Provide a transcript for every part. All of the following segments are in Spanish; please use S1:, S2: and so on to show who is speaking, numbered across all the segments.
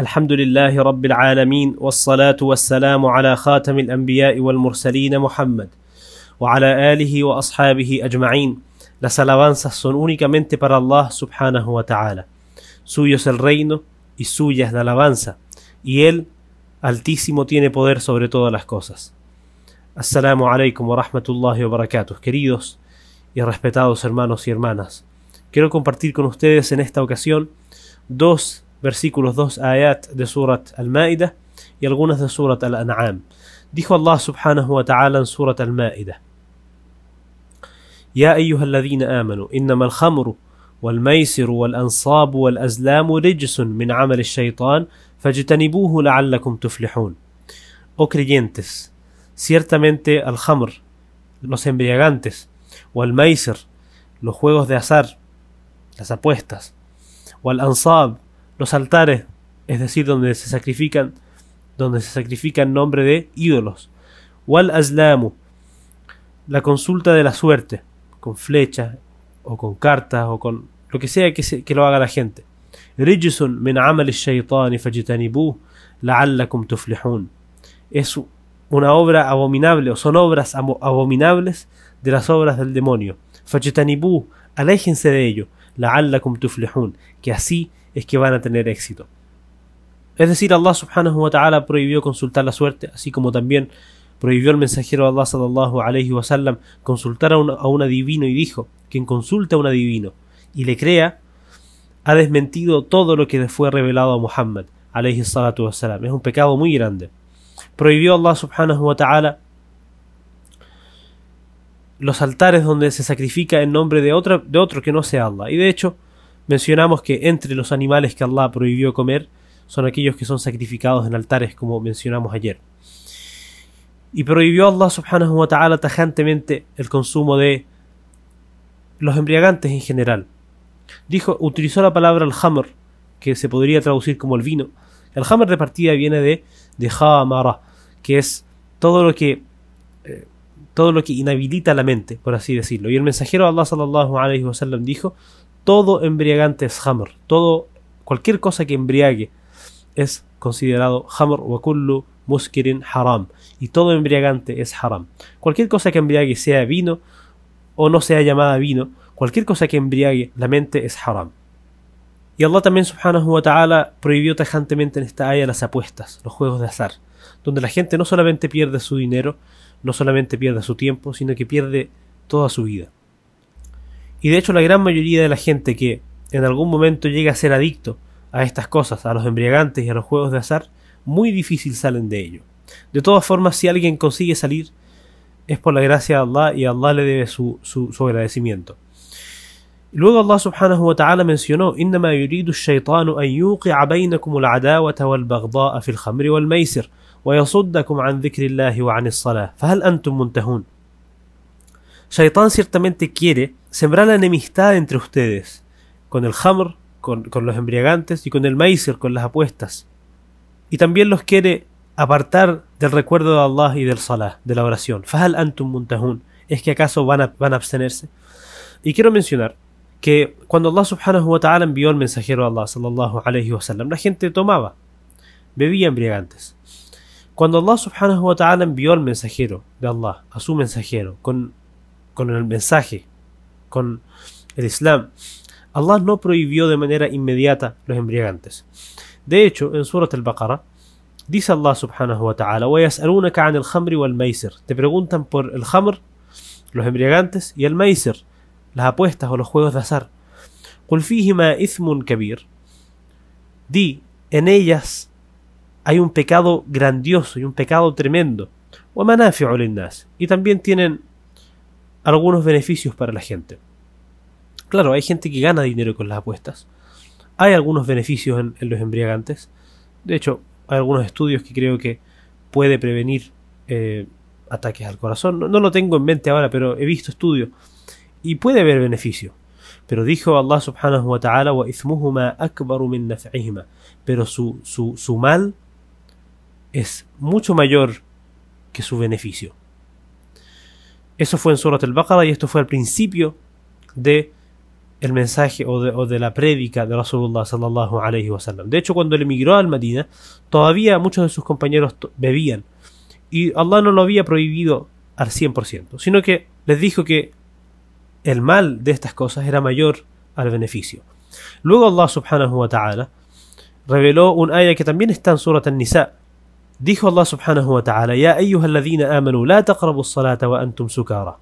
S1: الحمد لله رب العالمين والصلاة والسلام على خاتم الأنبياء والمرسلين محمد وعلى آله وأصحابه أجمعين Las alabanzas son únicamente para Allah subhanahu wa ta'ala. Suyo es el reino y suya es la alabanza, y Él, altísimo, tiene poder sobre todas las cosas. Assalamu alaikum wa rahmatullahi wa barakatuh. Queridos y respetados hermanos y hermanas, quiero compartir con ustedes en esta ocasión dos versículos, dos ayat de Surat Al-Ma'idah y algunas de Surat Al-An'am. Dijo Allah subhanahu wa ta'ala en Surat Al-Ma'idah. يا أيها الذين آمنوا إنما الخمر والميسر والأنصاب والأزلام رجس من عمل الشيطان فاجتنبوه لعلكم تفلحون. Oh creyentes, ciertamente al khamr, los embriagantes, o al los juegos de azar, las apuestas, o al ansab, los altares, es decir, donde se sacrifican, donde se sacrifica en nombre de ídolos, o al aslamu, la consulta de la suerte, con flechas o con cartas o con lo que sea que, se, que lo haga la gente. Rijusun min amal la'allakum tuflihun. Es una obra abominable o son obras abominables de las obras del demonio. Fajtanibuh, aléjense de ello. La'allakum tuflihun, que así es que van a tener éxito. Es decir, Allah subhanahu wa ta'ala prohibió consultar la suerte, así como también prohibió el mensajero de Allah sallallahu alayhi wa sallam consultar a un, a un adivino y dijo, quien consulte a un adivino y le crea, ha desmentido todo lo que le fue revelado a Muhammad alayhi salatu. Es un pecado muy grande. Prohibió Allah subhanahu wa ta'ala los altares donde se sacrifica en nombre de, de otro que no sea Allah. Y de hecho, mencionamos que entre los animales que Allah prohibió comer son aquellos que son sacrificados en altares, como mencionamos ayer. Y prohibió Allah subhanahu wa ta'ala tajantemente el consumo de los embriagantes en general. Dijo, utilizó la palabra al-hamr, que se podría traducir como el vino. El hamr de partida viene de, de hamara, que es todo lo que eh, todo lo que inhabilita la mente, por así decirlo. Y el mensajero Allah sallallahu wa dijo, todo embriagante es hamr, todo cualquier cosa que embriague es considerado hamr wa kullu muskirin haram y todo embriagante es haram. Cualquier cosa que embriague sea vino o no sea llamada vino, cualquier cosa que embriague la mente es haram. Y Allah también subhanahu wa ta'ala prohibió tajantemente en esta área las apuestas, los juegos de azar, donde la gente no solamente pierde su dinero, no solamente pierde su tiempo, sino que pierde toda su vida. Y de hecho la gran mayoría de la gente que en algún momento llega a ser adicto a estas cosas, a los embriagantes y a los juegos de azar, muy difícil salen de ello. De todas formas, si alguien consigue salir, es por la gracia de Allah y Allah le debe su, su, su agradecimiento. Luego Allah subhanahu wa ta'ala mencionó إنما يريد الشيطان أن يوقع بينكم العداوة والبغضاء في الخمر والميسر ويصدكم عن ذكر الله وعن الصلاة فهل أنتم منتهون Shaitán ciertamente quiere sembrar la enemistad entre ustedes, con el hamr, con, con los embriagantes, y con el maízer, con las apuestas. Y también los quiere apartar del recuerdo de Allah y del salah, de la oración. Fahal antum muntahun. ¿Es que acaso van a, van a abstenerse? Y quiero mencionar que cuando Allah subhanahu wa ta'ala envió al mensajero de Allah sallallahu alayhi wa la gente tomaba, bebía embriagantes. Cuando Allah subhanahu wa ta'ala envió al mensajero de Allah, a su mensajero, con, con el mensaje, con el Islam. Allah no prohibió de manera inmediata los embriagantes. De hecho, en Surat al-Baqarah, dice Allah subhanahu wa ta'ala, Te preguntan por el hamr, los embriagantes, y el maisir, las apuestas o los juegos de azar. kabir. Di, en ellas hay un pecado grandioso y un pecado tremendo. Y también tienen algunos beneficios para la gente. Claro, hay gente que gana dinero con las apuestas. Hay algunos beneficios en, los embriagantes. De hecho, hay algunos estudios que creo que puede prevenir eh, ataques al corazón. No, lo tengo en mente ahora, pero he visto estudios. Y puede haber beneficio. Pero dijo Allah subhanahu wa ta'ala, akbaru. Pero su, su, su mal es mucho mayor que su beneficio. Eso fue en Surat al-Baqarah y esto fue al principio de el mensaje o de, o de la prédica de Rasulullah sallallahu alayhi wa sallam. De hecho, cuando él emigró al Madina, todavía muchos de sus compañeros bebían. Y Allah no lo había prohibido al 100%, sino que les dijo que el mal de estas cosas era mayor al beneficio. Luego Allah subhanahu wa ta'ala reveló un ayah que también está en Surat An-Nisa. Dijo Allah subhanahu wa ta'ala, Ya ayyuha alladhina amanu, la taqrabu salata wa antum sukara,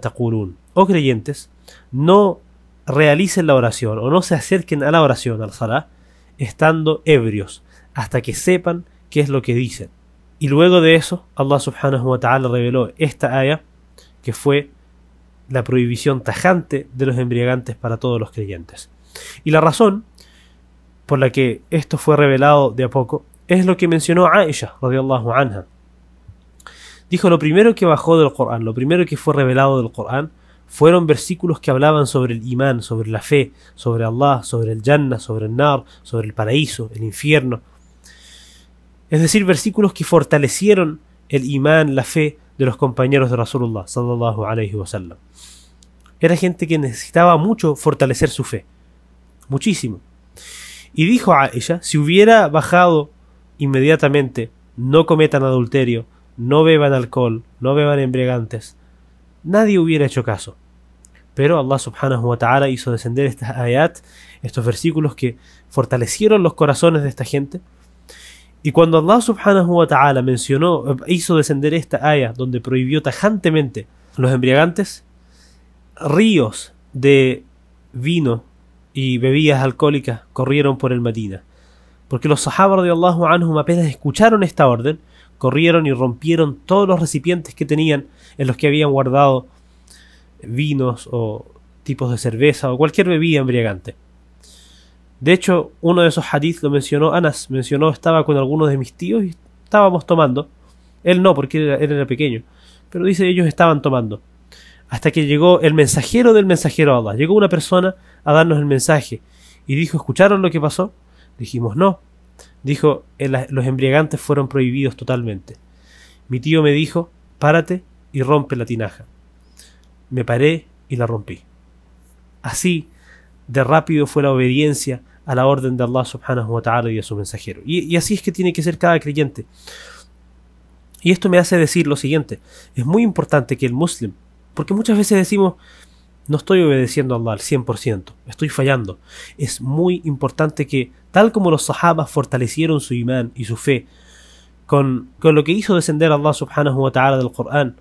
S1: taqulun. Oh creyentes, no realicen la oración o no se acerquen a la oración, al salah, estando ebrios, hasta que sepan qué es lo que dicen. Y luego de eso, Allah subhanahu wa ta'ala reveló esta ayah, que fue la prohibición tajante de los embriagantes para todos los creyentes. Y la razón por la que esto fue revelado de a poco es lo que mencionó Aisha, radiallahu anha. Dijo, lo primero que bajó del Corán, lo primero que fue revelado del Corán, fueron versículos que hablaban sobre el imán, sobre la fe, sobre Allah, sobre el Jannah, sobre el Nar, sobre el paraíso, el infierno. Es decir, versículos que fortalecieron el imán, la fe de los compañeros de Rasulullah sallallahu alayhi wa sallam. Era gente que necesitaba mucho fortalecer su fe. Muchísimo. Y dijo a ella, si hubiera bajado inmediatamente, no cometan adulterio, no beban alcohol, no beban embriagantes, nadie hubiera hecho caso. Pero Allah subhanahu wa ta'ala hizo descender estas ayat, estos versículos que fortalecieron los corazones de esta gente. Y cuando Allah subhanahu wa ta'ala mencionó, hizo descender esta ayat donde prohibió tajantemente los embriagantes, ríos de vino y bebidas alcohólicas corrieron por el Medina. Porque los sahaba de Allahu apenas escucharon esta orden, corrieron y rompieron todos los recipientes que tenían en los que habían guardado vinos o tipos de cerveza o cualquier bebida embriagante. De hecho, uno de esos hadith lo mencionó Anas, mencionó estaba con algunos de mis tíos y estábamos tomando. Él no, porque él era, pequeño, pero dice ellos estaban tomando. Hasta que llegó el mensajero del mensajero Allah. Llegó una persona a darnos el mensaje y dijo, ¿escucharon lo que pasó? Dijimos, no. Dijo, los embriagantes fueron prohibidos totalmente. Mi tío me dijo, párate y rompe la tinaja. Me paré y la rompí. Así de rápido fue la obediencia a la orden de Allah subhanahu wa ta'ala y a su mensajero. Y, y, así es que tiene que ser cada creyente. Y esto me hace decir lo siguiente. Es muy importante que el muslim, porque muchas veces decimos, no estoy obedeciendo a Allah al 100%, estoy fallando. Es muy importante que, tal como los sahabas fortalecieron su imán y su fe con, con lo que hizo descender Allah subhanahu wa ta'ala del Corán,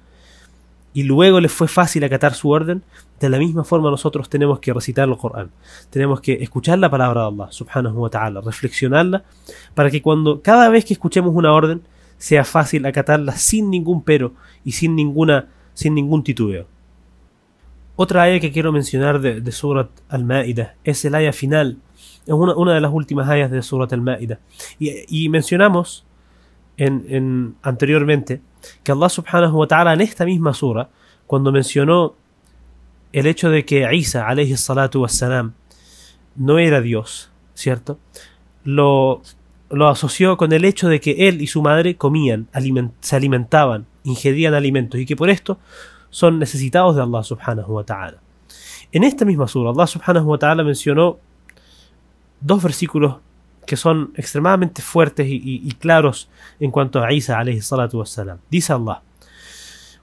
S1: y luego les fue fácil acatar su orden, de la misma forma nosotros tenemos que recitar el Corán. Tenemos que escuchar la palabra de Allah subhanahu wa ta'ala, reflexionarla, para que cuando cada vez que escuchemos una orden, sea fácil acatarla sin ningún pero y sin ninguna sin ningún titubeo. Otra ayah que quiero mencionar de, Surat Al-Ma'idah es el ayah final, es una, de las últimas ayas de Surat Al-Ma'idah. Y, mencionamos en, anteriormente que Allah subhanahu wa ta'ala en esta misma sura, cuando mencionó el hecho de que Isa alayhi salatu wassalam no era Dios, ¿cierto? Lo, lo asoció con el hecho de que él y su madre comían, se alimentaban, ingerían alimentos y que por esto son necesitados de Allah subhanahu wa ta'ala. En esta misma sura, Allah subhanahu wa ta'ala mencionó dos versículos que son extremadamente fuertes y, y, y, claros en cuanto a Isa alayhi salatu wassalam. Dice Allah,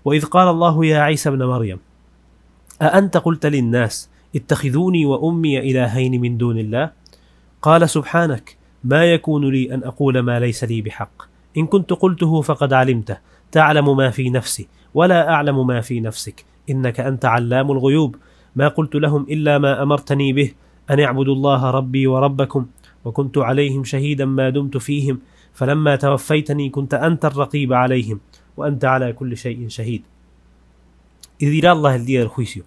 S1: وإذ قال الله يا عيسى ابن مريم أأنت قلت للناس اتخذوني وأمي إلهين من دون الله قال سبحانك ما يكون لي أن أقول ما ليس لي بحق إن كنت قلته فقد علمته. تعلم ما في نفسي ولا أعلم ما في نفسك. إنك أنت علام الغيوب. ما قلت لهم إلا ما أمرتني به. أن اعبدوا الله ربي وربكم. وكنت عليهم شهيدا ما دمت فيهم. فلما توفيتني كنت أنت الرقيب عليهم. وأنت على كل شيء شهيد. Y dirá Allah el día del juicio,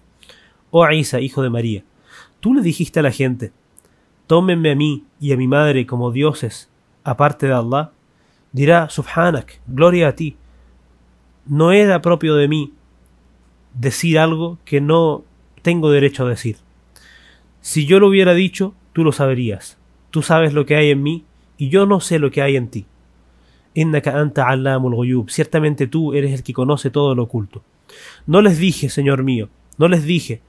S1: Oh Isa, hijo de María, tú le dijiste a la gente, tómenme a mí y a mi madre como dioses, aparte de Allah. Dirá, Subhanak, gloria a ti, no era propio de mí decir algo que no tengo derecho a decir. Si yo lo hubiera dicho, tú lo saberías. Tú sabes lo que hay en mí y yo no sé lo que hay en ti. Ciertamente tú eres el que conoce todo lo oculto. No les dije, Señor mío, no les dije,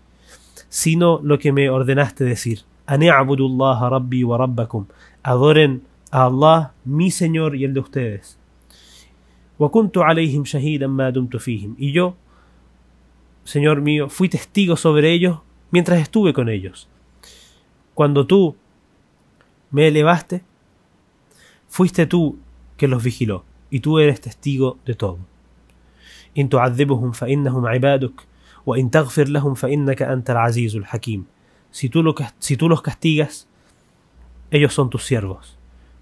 S1: sino lo que me ordenaste decir. Ani'abudullah rabbi wa rabbakum. Adoren a Allah, mi Señor y el de ustedes. Y yo, Señor mío, fui testigo sobre ellos mientras estuve con ellos. Cuando tú me elevaste, fuiste tú que los vigiló, y tú eres testigo de todo. Si tú, los castigas, ellos son tus siervos.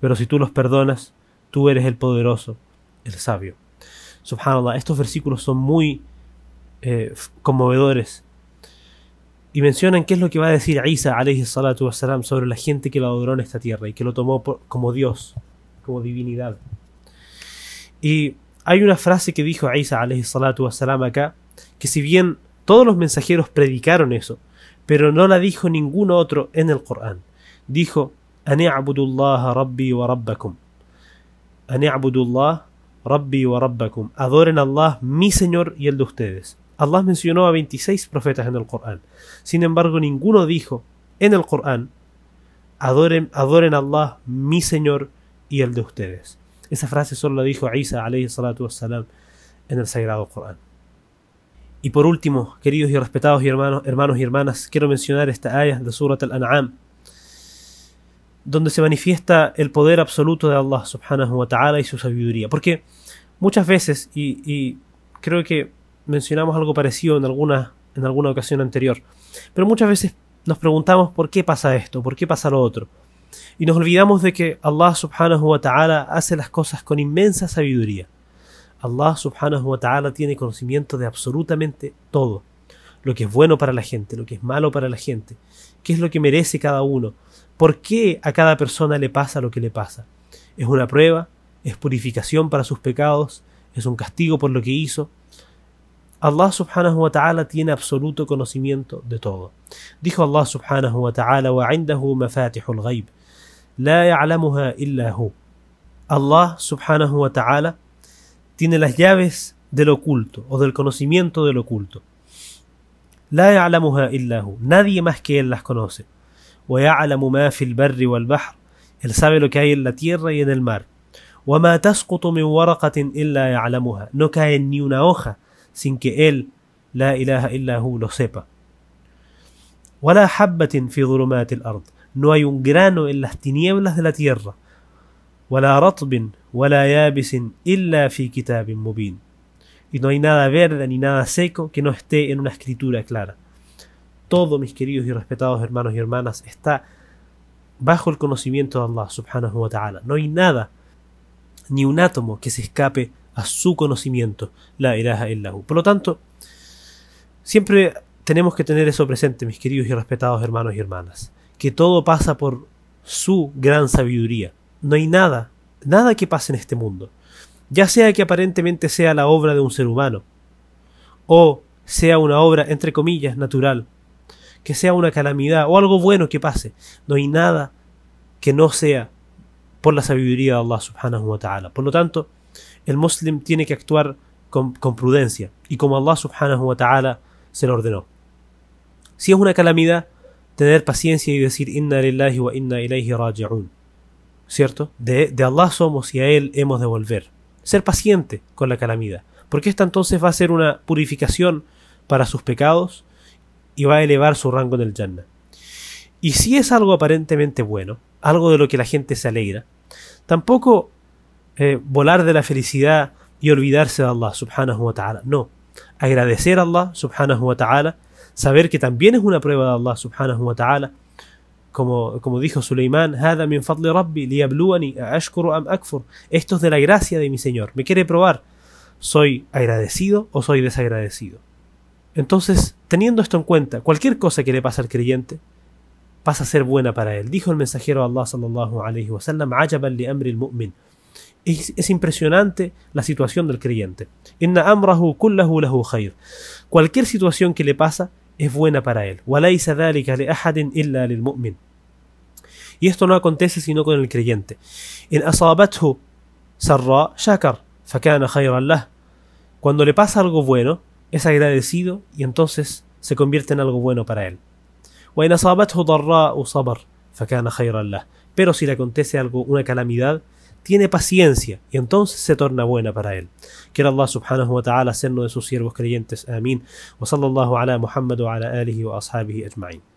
S1: Pero si tú los perdonas, tú eres el poderoso, el sabio. Subhanallah, estos versículos son muy eh, conmovedores. Y mencionan qué es lo que va a decir Isa alayhi sobre la gente que lo adoró en esta tierra y que lo tomó como Dios, como divinidad. Y hay una frase que dijo Isa alayhi salatu wassalam acá, que si bien todos los mensajeros predicaron eso, pero no la dijo ningún otro en el Corán. Dijo, Ani'abudullah rabbi wa rabbakum. Ani'abudullah rabbi wa rabbakum. Adoren a Allah, mi Señor y el de ustedes. Allah mencionó a 26 profetas en el Corán. Sin embargo, ninguno dijo en el Corán, adoren, adoren a Allah, mi Señor y el de ustedes. Esa frase solo la dijo Isa alayhi salatu wassalam en el Sagrado Corán. Y por último, queridos y respetados hermanos, hermanos y hermanas, quiero mencionar esta ayah de Surat al-An'am, donde se manifiesta el poder absoluto de Allah subhanahu wa ta'ala y su sabiduría. Porque muchas veces, y, creo que mencionamos algo parecido en alguna, en alguna ocasión anterior. Pero muchas veces nos preguntamos por qué pasa esto, por qué pasa lo otro. Y nos olvidamos de que Allah subhanahu wa ta'ala hace las cosas con inmensa sabiduría. Allah subhanahu wa ta'ala tiene conocimiento de absolutamente todo lo que es bueno para la gente, lo que es malo para la gente, qué es lo que merece cada uno, por qué a cada persona le pasa lo que le pasa. Es una prueba, es purificación para sus pecados, es un castigo por lo que hizo. Allah subhanahu wa ta'ala tiene absoluto conocimiento de todo. Dijo Allah subhanahu wa ta'ala wa indahu mafatihul ghaib la ya'lamuha illa. Allah subhanahu wa ta'ala tiene las llaves del oculto o del conocimiento del oculto. لا يعلمها إلا هو. Nadie más que él las conoce. ويعلم ما في البر والبحر. Él sabe lo que hay en la tierra y en el mar. وما تسقط من ورقة إلا يعلمها. No cae ni una hoja sin que él, la ilaha illahu, lo sepa. ولا حبة في ظلمات الأرض no hay un grano en las tinieblas de la tierra ولا رطب ولا يابس إلا في كتاب مبين y no hay nada verde ni nada seco que no esté en una escritura clara. Todo, mis queridos y respetados hermanos y hermanas, está bajo el conocimiento de Allah subhanahu wa ta'ala. No hay nada, ni un átomo que se escape a su conocimiento, la ilaha illahu. Por lo tanto, siempre tenemos que tener eso presente, mis queridos y respetados hermanos y hermanas, que todo pasa por su gran sabiduría. No hay nada, nada que pase en este mundo, ya sea que aparentemente sea la obra de un ser humano, o sea una obra, entre comillas, natural, que sea una calamidad o algo bueno que pase, no hay nada que no sea por la sabiduría de Allah subhanahu wa ta'ala. Por lo tanto, el muslim tiene que actuar con, prudencia y como Allah subhanahu wa ta'ala se lo ordenó. Si es una calamidad, tener paciencia y decir inna lillahi wa inna ilayhi raji'un. ¿Cierto? De, de Allah somos y a Él hemos de volver. Ser paciente con la calamidad. Porque esta entonces va a ser una purificación para sus pecados y va a elevar su rango en el Jannah. Y si es algo aparentemente bueno, algo de lo que la gente se alegra, tampoco eh, volar de la felicidad y olvidarse de Allah subhanahu wa ta'ala. No. Agradecer a Allah subhanahu wa ta'ala, saber que también es una prueba de Allah subhanahu wa ta'ala. Como, como dijo Suleimán. Esto es de la gracia de mi Señor. Me quiere probar. ¿Soy agradecido o soy desagradecido? Entonces, teniendo esto en cuenta, cualquier cosa que le pase al creyente pasa a ser buena para él. Dijo el mensajero Allah sallallahu alayhi wa sallam, li amri al-mu'min. Es, es, impresionante la situación del creyente. Inna amrahu kullahu lahu khair. Cualquier situación que le pasa es buena para él. Y esto no acontece sino con el creyente. Cuando le pasa algo bueno, es agradecido y entonces se convierte en algo bueno para él. Pero si le acontece algo, una calamidad, tiene paciencia y entonces se torna buena para él. Quiera Allah subhanahu wa ta'ala hacernos de sus siervos creyentes. Amén. Wa sallallahu ala Muhammad wa ala alihi wa ashabihi ajma'in.